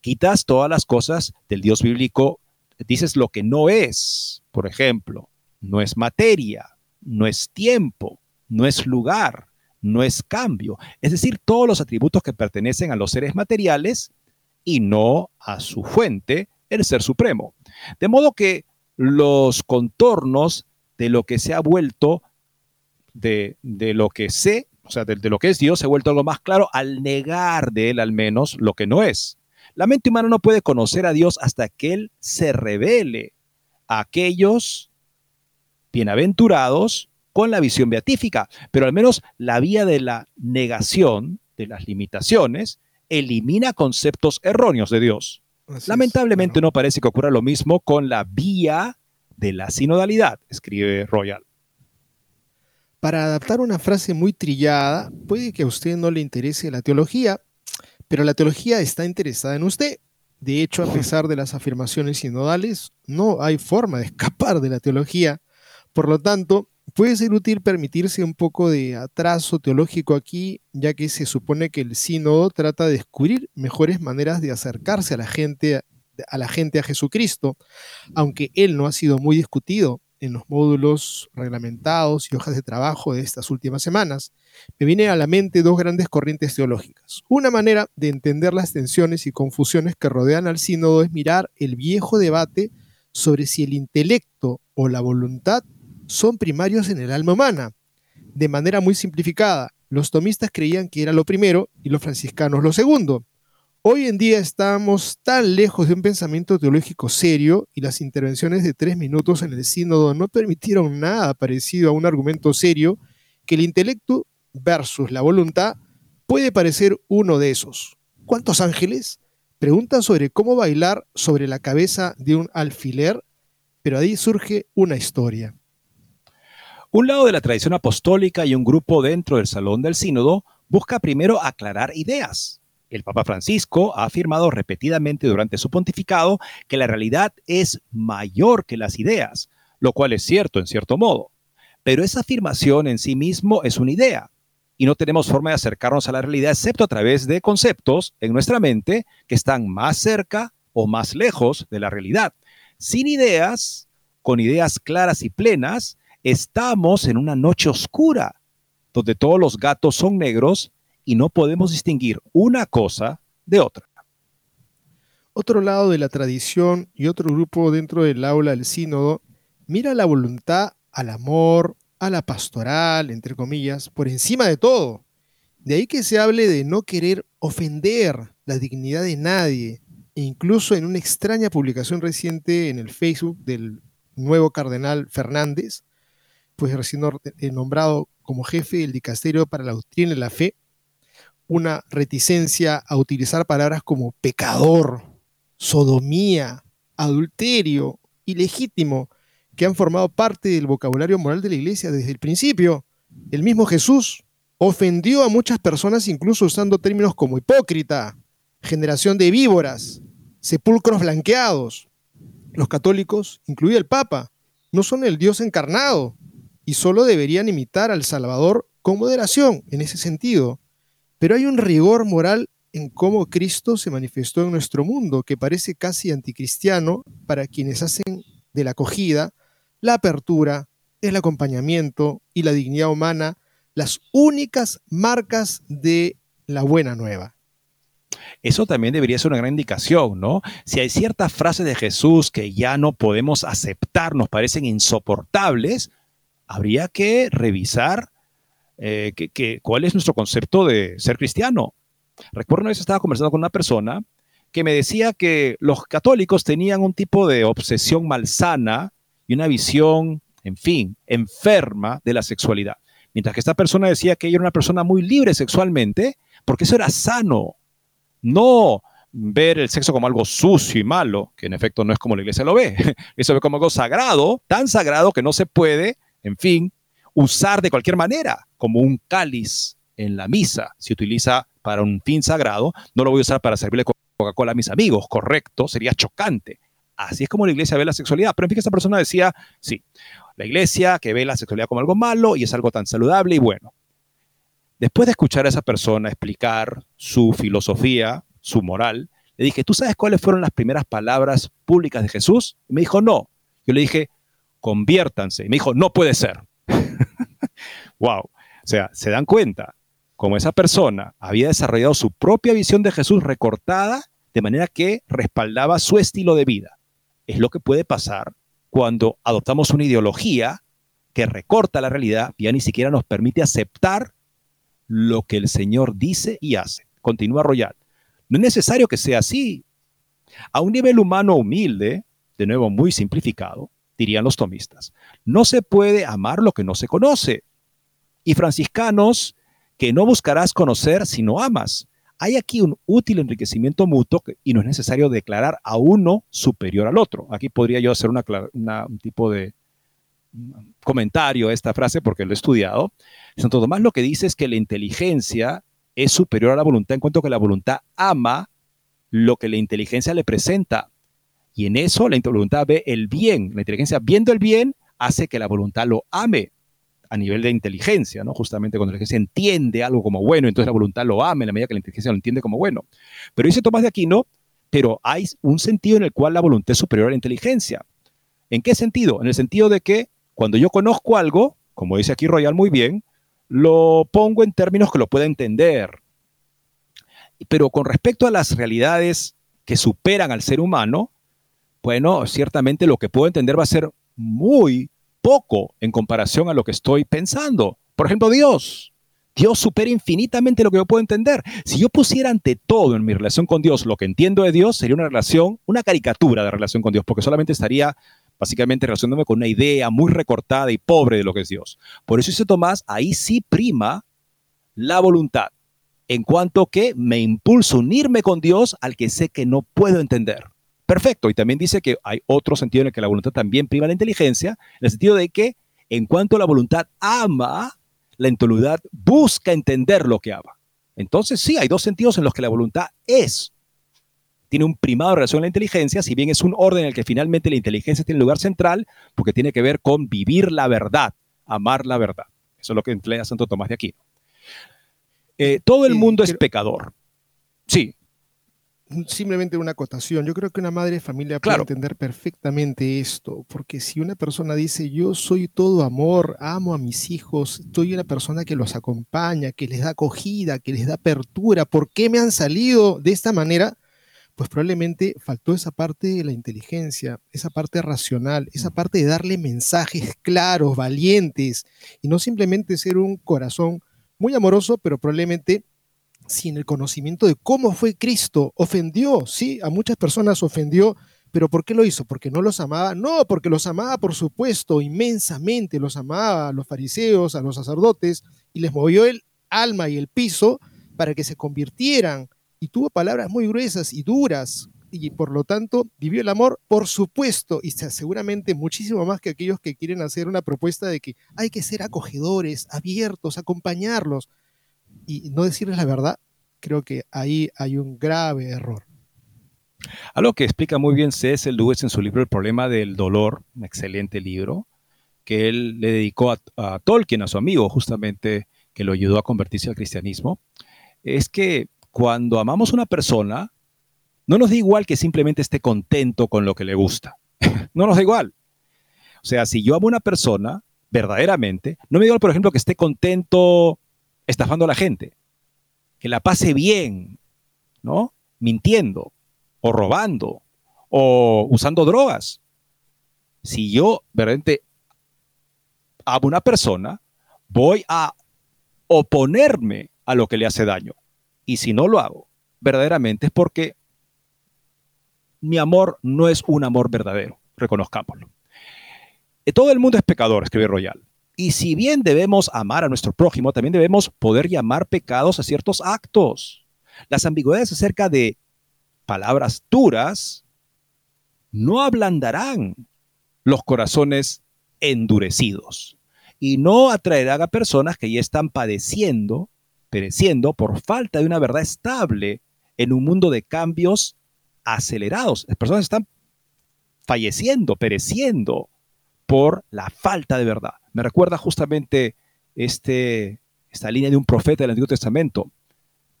Quitas todas las cosas del Dios bíblico, dices lo que no es, por ejemplo, no es materia, no es tiempo, no es lugar, no es cambio. Es decir, todos los atributos que pertenecen a los seres materiales y no a su fuente, el ser supremo. De modo que los contornos de lo que se ha vuelto, de, lo que sé, o sea, de, de, lo que es Dios, se ha vuelto algo más claro al negar de él al menos lo que no es. La mente humana no puede conocer a Dios hasta que Él se revele a aquellos bienaventurados con la visión beatífica, pero al menos la vía de la negación de las limitaciones elimina conceptos erróneos de Dios. Lamentablemente no parece que ocurra lo mismo con la vía de la sinodalidad, escribe Royal. Para adaptar una frase muy trillada, puede que a usted no le interese la teología, pero la teología está interesada en usted. De hecho, a pesar de las afirmaciones sinodales, no hay forma de escapar de la teología. Por lo tanto, Puede ser útil permitirse un poco de atraso teológico aquí, ya que se supone que el sínodo trata de descubrir mejores maneras de acercarse a la gente a la gente Jesucristo, aunque él no ha sido muy discutido en los módulos reglamentados y hojas de trabajo de estas últimas semanas, me vienen a la mente dos grandes corrientes teológicas. Una manera de entender las tensiones y confusiones que rodean al sínodo es mirar el viejo debate sobre si el intelecto o la voluntad son primarios en el alma humana. De manera muy simplificada, los tomistas creían que era lo primero y los franciscanos lo segundo. Hoy en día estamos tan lejos de un pensamiento teológico serio y las intervenciones de tres minutos en el sínodo no permitieron nada parecido a un argumento serio que el intelecto versus la voluntad puede parecer uno de esos. ¿Cuántos ángeles? Preguntan sobre cómo bailar sobre la cabeza de un alfiler, pero ahí surge una historia. Un lado de la tradición apostólica y un grupo dentro del Salón del Sínodo busca primero aclarar ideas. El Papa Francisco ha afirmado repetidamente durante su pontificado que la realidad es mayor que las ideas, lo cual es cierto en cierto modo. Pero esa afirmación en sí mismo es una idea, y no tenemos forma de acercarnos a la realidad excepto a través de conceptos en nuestra mente que están más cerca o más lejos de la realidad. Sin ideas, con ideas claras y plenas, Estamos en una noche oscura, donde todos los gatos son negros y no podemos distinguir una cosa de otra. Otro lado de la tradición y otro grupo dentro del aula del sínodo mira la voluntad al amor, a la pastoral, entre comillas, por encima de todo. De ahí que se hable de no querer ofender la dignidad de nadie, e incluso en una extraña publicación reciente en el Facebook del nuevo cardenal Fernández, pues recién eh, nombrado como jefe del dicasterio para la doctrina y la fe, una reticencia a utilizar palabras como pecador, sodomía, adulterio, ilegítimo, que han formado parte del vocabulario moral de la iglesia desde el principio. El mismo Jesús ofendió a muchas personas incluso usando términos como hipócrita, generación de víboras, sepulcros blanqueados. Los católicos, incluido el Papa, no son el Dios encarnado y solo deberían imitar al Salvador con moderación en ese sentido. Pero hay un rigor moral en cómo Cristo se manifestó en nuestro mundo que parece casi anticristiano para quienes hacen de la acogida, la apertura, el acompañamiento y la dignidad humana las únicas marcas de la buena nueva. Eso también debería ser una gran indicación, ¿no? Si hay ciertas frases de Jesús que ya no podemos aceptar, nos parecen insoportables, habría que revisar eh, cuál es nuestro concepto de ser cristiano. Recuerdo una vez estaba conversando con una persona que me decía que los católicos tenían un tipo de obsesión malsana y una visión, en fin, enferma de la sexualidad. Mientras que esta persona decía que ella era una persona muy libre sexualmente, porque eso era sano. No ver el sexo como algo sucio y malo, que en efecto no es como la iglesia lo ve. Eso ve como algo sagrado, tan sagrado que no se puede, en fin, usar de cualquier manera, como un cáliz en la misa. Se utiliza para un fin sagrado, no lo voy a usar para servirle Coca-Cola a mis amigos, correcto, sería chocante. Así es como la iglesia ve la sexualidad. Pero en fin, esta persona decía, sí, la iglesia que ve la sexualidad como algo malo y es algo tan saludable y bueno. Después de escuchar a esa persona explicar su filosofía, su moral, le dije, ¿tú sabes cuáles fueron las primeras palabras públicas de Jesús? Y me dijo, no. Yo le dije, conviértanse. Y me dijo, no puede ser. wow. O sea, se dan cuenta, como esa persona había desarrollado su propia visión de Jesús recortada de manera que respaldaba su estilo de vida. Es lo que puede pasar cuando adoptamos una ideología que recorta la realidad y ya ni siquiera nos permite aceptar lo que el Señor dice y hace. Continúa Royal. No es necesario que sea así. A un nivel humano humilde, de nuevo muy simplificado, dirían los tomistas, no se puede amar lo que no se conoce. Y franciscanos, que no buscarás conocer si no amas. Hay aquí un útil enriquecimiento mutuo y no es necesario declarar a uno superior al otro. Aquí podría yo hacer un tipo de comentario a esta frase porque lo he estudiado. Santo Tomás lo que dice es que la inteligencia es superior a la voluntad en cuanto que la voluntad ama lo que la inteligencia le presenta. Y en eso la voluntad ve el bien. La inteligencia viendo el bien hace que la voluntad lo ame a nivel de inteligencia, ¿no? Justamente cuando la inteligencia entiende algo como bueno, entonces la voluntad lo ama en la medida que la inteligencia lo entiende como bueno. Pero dice Tomás de Aquino, pero hay un sentido en el cual la voluntad es superior a la inteligencia. ¿En qué sentido? En el sentido de que cuando yo conozco algo, como dice aquí Royal muy bien, lo pongo en términos que lo pueda entender. Pero con respecto a las realidades que superan al ser humano, bueno, ciertamente lo que puedo entender va a ser muy poco en comparación a lo que estoy pensando. Por ejemplo, Dios. Dios supera infinitamente lo que yo puedo entender. Si yo pusiera ante todo en mi relación con Dios lo que entiendo de Dios, sería una relación, una caricatura de relación con Dios, porque solamente estaría básicamente relacionándome con una idea muy recortada y pobre de lo que es Dios. Por eso dice Tomás, ahí sí prima la voluntad, en cuanto que me impulsa unirme con Dios al que sé que no puedo entender. Perfecto. Y también dice que hay otro sentido en el que la voluntad también prima la inteligencia, en el sentido de que en cuanto la voluntad ama, la inteligencia busca entender lo que ama. Entonces sí, hay dos sentidos en los que la voluntad es. Tiene un primado en relación a la inteligencia, si bien es un orden en el que finalmente la inteligencia tiene lugar central, porque tiene que ver con vivir la verdad, amar la verdad. Eso es lo que emplea Santo Tomás de Aquino. Eh, todo el mundo es pecador. Sí, simplemente una acotación. Yo creo que una madre de familia puede entender perfectamente esto, porque si una persona dice, yo soy todo amor, amo a mis hijos, soy una persona que los acompaña, que les da acogida, que les da apertura, ¿por qué me han salido de esta manera? Pues probablemente faltó esa parte de la inteligencia, esa parte racional, esa parte de darle mensajes claros, valientes, y no simplemente ser un corazón muy amoroso, pero probablemente sin el conocimiento de cómo fue Cristo. Ofendió, sí, a muchas personas ofendió, pero ¿por qué lo hizo? ¿Porque no los amaba? No, porque los amaba, por supuesto, inmensamente, los amaba a los fariseos, a los sacerdotes, y les movió el alma y el piso para que se convirtieran. Y tuvo palabras muy gruesas y duras, y por lo tanto vivió el amor, por supuesto, y seguramente muchísimo más que aquellos que quieren hacer una propuesta de que hay que ser acogedores, abiertos, acompañarlos y no decirles la verdad, creo que ahí hay un grave error. Algo que explica muy bien C.S. Lewis en su libro El problema del dolor, un excelente libro, que él le dedicó a, a, Tolkien, a su amigo, justamente, que lo ayudó a convertirse al cristianismo, es que cuando amamos a una persona, no nos da igual que simplemente esté contento con lo que le gusta. no nos da igual. O sea, si yo amo a una persona, verdaderamente, no me da igual, por ejemplo, que esté contento estafando a la gente, que la pase bien, ¿no? Mintiendo, o robando, o usando drogas. Si yo verdaderamente amo a una persona, voy a oponerme a lo que le hace daño. Y si no lo hago, verdaderamente es porque mi amor no es un amor verdadero, reconozcámoslo. Eh, todo el mundo es pecador, escribe Royal. Y si bien debemos amar a nuestro prójimo, también debemos poder llamar pecados a ciertos actos. Las ambigüedades acerca de palabras duras no ablandarán los corazones endurecidos y no atraerán a personas que ya están padeciendo, pereciendo por falta de una verdad estable en un mundo de cambios acelerados. Las personas están falleciendo, pereciendo por la falta de verdad. Me recuerda justamente este, esta línea de un profeta del Antiguo Testamento.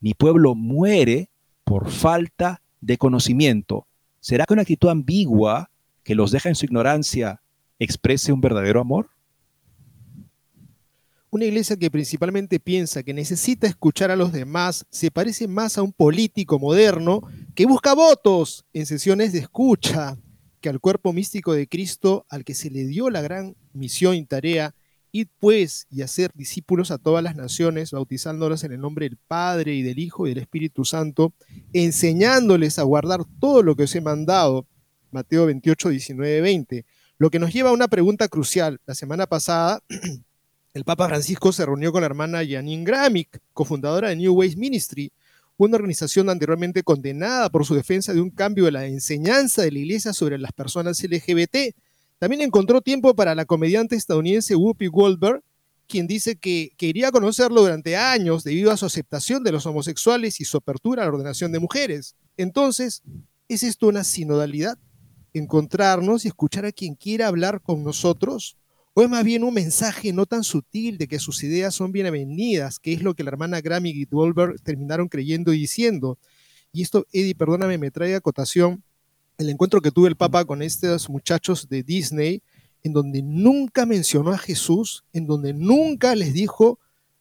Mi pueblo muere por falta de conocimiento. ¿Será que una actitud ambigua que los deja en su ignorancia exprese un verdadero amor? Una iglesia que principalmente piensa que necesita escuchar a los demás se parece más a un político moderno que busca votos en sesiones de escucha que al cuerpo místico de Cristo al que se le dio la gran misión y tarea, ir pues y hacer discípulos a todas las naciones, bautizándolos en el nombre del Padre y del Hijo y del Espíritu Santo, enseñándoles a guardar todo lo que os he mandado. Mateo 28, 19, 20. Lo que nos lleva a una pregunta crucial. La semana pasada el Papa Francisco se reunió con la hermana Janine Gramick, cofundadora de New Ways Ministry, una organización anteriormente condenada por su defensa de un cambio de la enseñanza de la iglesia sobre las personas LGBT. También encontró tiempo para la comediante estadounidense Whoopi Goldberg, quien dice que quería conocerlo durante años debido a su aceptación de los homosexuales y su apertura a la ordenación de mujeres. Entonces, ¿es esto una sinodalidad? ¿Encontrarnos y escuchar a quien quiera hablar con nosotros? ¿O es más bien un mensaje no tan sutil de que sus ideas son bienvenidas, que es lo que la hermana Grammy y Goldberg terminaron creyendo y diciendo? Y esto, Eddie, perdóname, me trae a cotación el encuentro que tuve el Papa con estos muchachos de Disney, en donde nunca mencionó a Jesús, en donde nunca les dijo,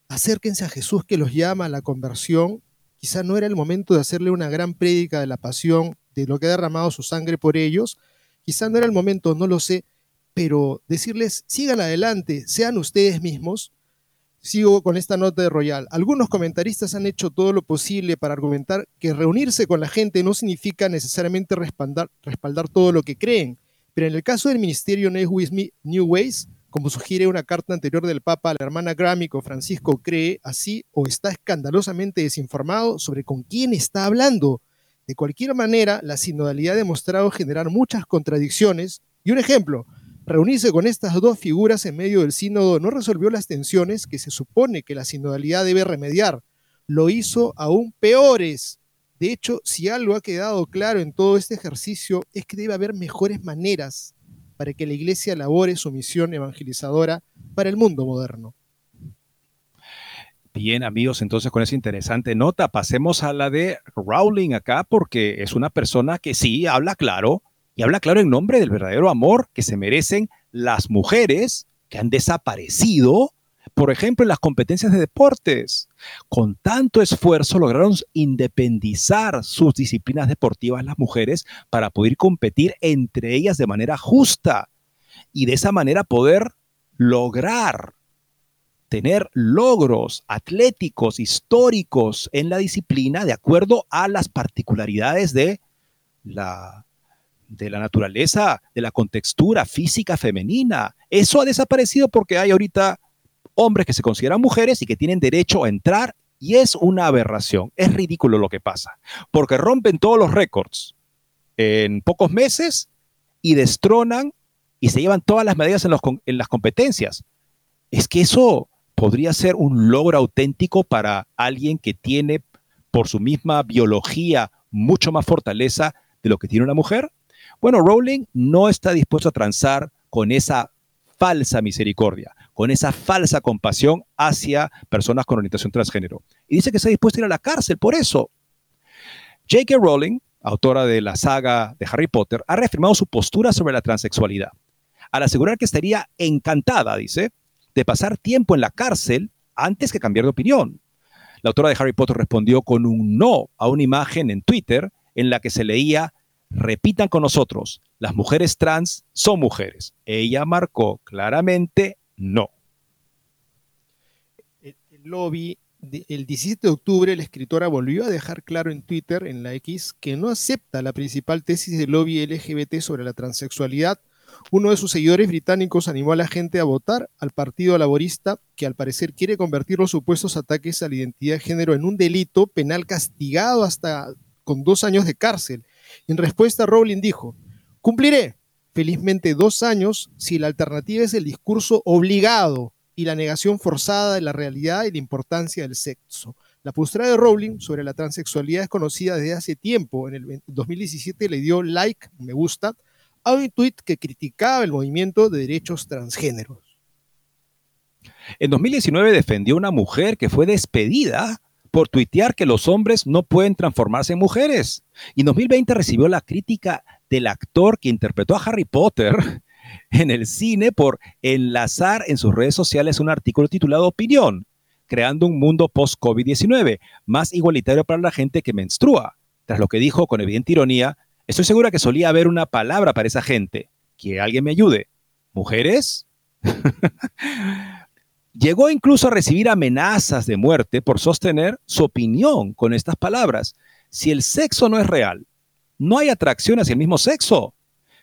acérquense a Jesús que los llama a la conversión. Quizá no era el momento de hacerle una gran prédica de la pasión, de lo que ha derramado su sangre por ellos. Quizá no era el momento, no lo sé, pero decirles, sigan adelante, sean ustedes mismos. Sigo con esta nota de Royal. Algunos comentaristas han hecho todo lo posible para argumentar que reunirse con la gente no significa necesariamente respaldar, respaldar todo lo que creen, pero en el caso del ministerio New Ways, como sugiere una carta anterior del Papa, la hermana Grammy con Francisco cree así o está escandalosamente desinformado sobre con quién está hablando. De cualquier manera, la sinodalidad ha demostrado generar muchas contradicciones. Y un ejemplo, Reunirse con estas dos figuras en medio del sínodo no resolvió las tensiones que se supone que la sinodalidad debe remediar, lo hizo aún peores. De hecho, si algo ha quedado claro en todo este ejercicio es que debe haber mejores maneras para que la Iglesia elabore su misión evangelizadora para el mundo moderno. Bien, amigos, entonces con esa interesante nota pasemos a la de Rowling acá, porque es una persona que sí habla claro, y habla claro en nombre del verdadero amor que se merecen las mujeres que han desaparecido, por ejemplo, en las competencias de deportes. Con tanto esfuerzo lograron independizar sus disciplinas deportivas las mujeres para poder competir entre ellas de manera justa y de esa manera poder lograr tener logros atléticos, históricos en la disciplina de acuerdo a las particularidades de la de la naturaleza, de la contextura física femenina. Eso ha desaparecido porque hay ahorita hombres que se consideran mujeres y que tienen derecho a entrar y es una aberración. Es ridículo lo que pasa, porque rompen todos los récords en pocos meses y destronan y se llevan todas las medallas en, en las competencias. Es que eso podría ser un logro auténtico para alguien que tiene por su misma biología mucho más fortaleza de lo que tiene una mujer? Bueno, Rowling no está dispuesto a transar con esa falsa misericordia, con esa falsa compasión hacia personas con orientación transgénero. Y dice que está dispuesto a ir a la cárcel por eso. J.K. Rowling, autora de la saga de Harry Potter, ha reafirmado su postura sobre la transexualidad, al asegurar que estaría encantada, dice, de pasar tiempo en la cárcel antes que cambiar de opinión. La autora de Harry Potter respondió con un no a una imagen en Twitter en la que se leía, repitan con nosotros, las mujeres trans son mujeres. Ella marcó claramente no. El, lobby, el 17 de octubre, la escritora volvió a dejar claro en Twitter, en la X, que no acepta la principal tesis del lobby LGBT sobre la transexualidad uno de sus seguidores británicos animó a la gente a votar al Partido Laborista, que al parecer quiere convertir los supuestos ataques a la identidad de género en un delito penal castigado hasta con dos años de cárcel. En respuesta, Rowling dijo, cumpliré felizmente dos años si la alternativa es el discurso obligado y la negación forzada de la realidad y la importancia del sexo. La postura de Rowling sobre la transexualidad es conocida desde hace tiempo. En el 2017 le dio like, me gusta, a un tuit que criticaba el movimiento de derechos transgéneros. En 2019 defendió a una mujer que fue despedida por tuitear que los hombres no pueden transformarse en mujeres. Y en 2020 recibió la crítica del actor que interpretó a Harry Potter en el cine por enlazar en sus redes sociales un artículo titulado Opinión, creando un mundo post-COVID-19 más igualitario para la gente que menstrua, tras lo que dijo con evidente ironía Estoy segura que solía haber una palabra para esa gente. Que alguien me ayude. ¿Mujeres? Llegó incluso a recibir amenazas de muerte por sostener su opinión con estas palabras. Si el sexo no es real, no hay atracción hacia el mismo sexo.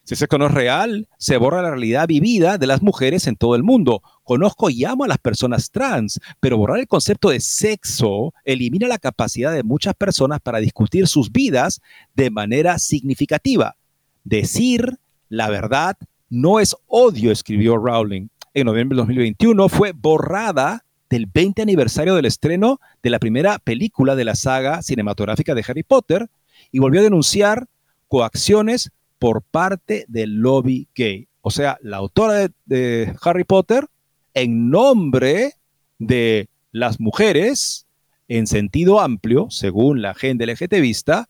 Si el sexo no es real, se borra la realidad vivida de las mujeres en todo el mundo. Conozco y amo a las personas trans, pero borrar el concepto de sexo elimina la capacidad de muchas personas para discutir sus vidas de manera significativa. Decir la verdad no es odio, escribió Rowling. En noviembre de 2021 fue borrada del 20 aniversario del estreno de la primera película de la saga cinematográfica de Harry Potter y volvió a denunciar coacciones por parte del lobby gay. O sea, la autora de, Harry Potter, en nombre de las mujeres, en sentido amplio, según la agenda LGTBista,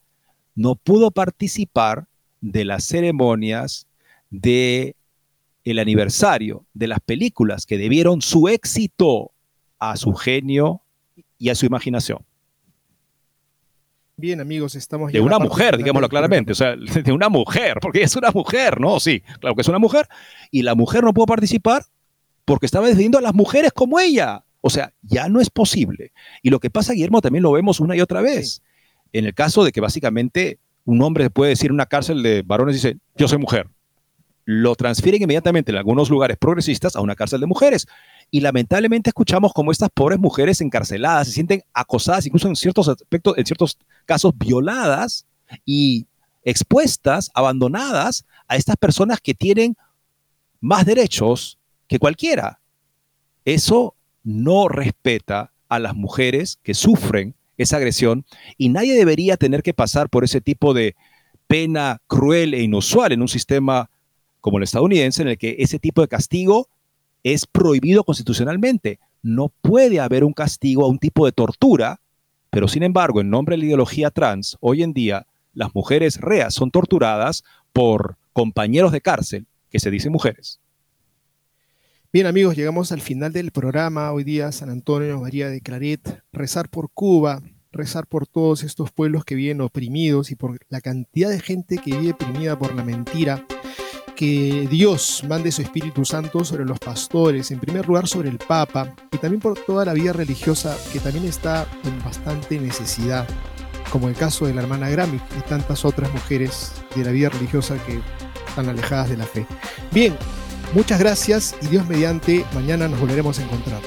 no pudo participar de las ceremonias de el aniversario de las películas que debieron su éxito a su genio y a su imaginación. Bien, amigos, estamos... De una mujer, digámoslo claramente, o sea, de una mujer, porque es una mujer, ¿no? Sí, claro que es una mujer. Y la mujer no pudo participar porque estaba defendiendo a las mujeres como ella. O sea, ya no es posible. Y lo que pasa, Guillermo, también lo vemos una y otra vez. En el caso de que básicamente un hombre puede decir en una cárcel de varones, dice, yo soy mujer. Lo transfieren inmediatamente en algunos lugares progresistas a una cárcel de mujeres. Y lamentablemente escuchamos como estas pobres mujeres encarceladas se sienten acosadas, incluso en ciertos aspectos, en ciertos casos violadas y expuestas, abandonadas a estas personas que tienen más derechos que cualquiera. Eso no respeta a las mujeres que sufren esa agresión y nadie debería tener que pasar por ese tipo de pena cruel e inusual en un sistema como el estadounidense en el que ese tipo de castigo es prohibido constitucionalmente. No puede haber un castigo a un tipo de tortura, pero sin embargo, en nombre de la ideología trans, hoy en día las mujeres reas son torturadas por compañeros de cárcel que se dicen mujeres. Bien amigos, llegamos al final del programa. Hoy día San Antonio, María de Claret, rezar por Cuba, rezar por todos estos pueblos que viven oprimidos y por la cantidad de gente que vive oprimida por la mentira que Dios mande su Espíritu Santo sobre los pastores, en primer lugar sobre el Papa, y también por toda la vida religiosa que también está en bastante necesidad, como el caso de la hermana Grammy y tantas otras mujeres de la vida religiosa que están alejadas de la fe. Bien, muchas gracias y Dios mediante, mañana nos volveremos a encontrar.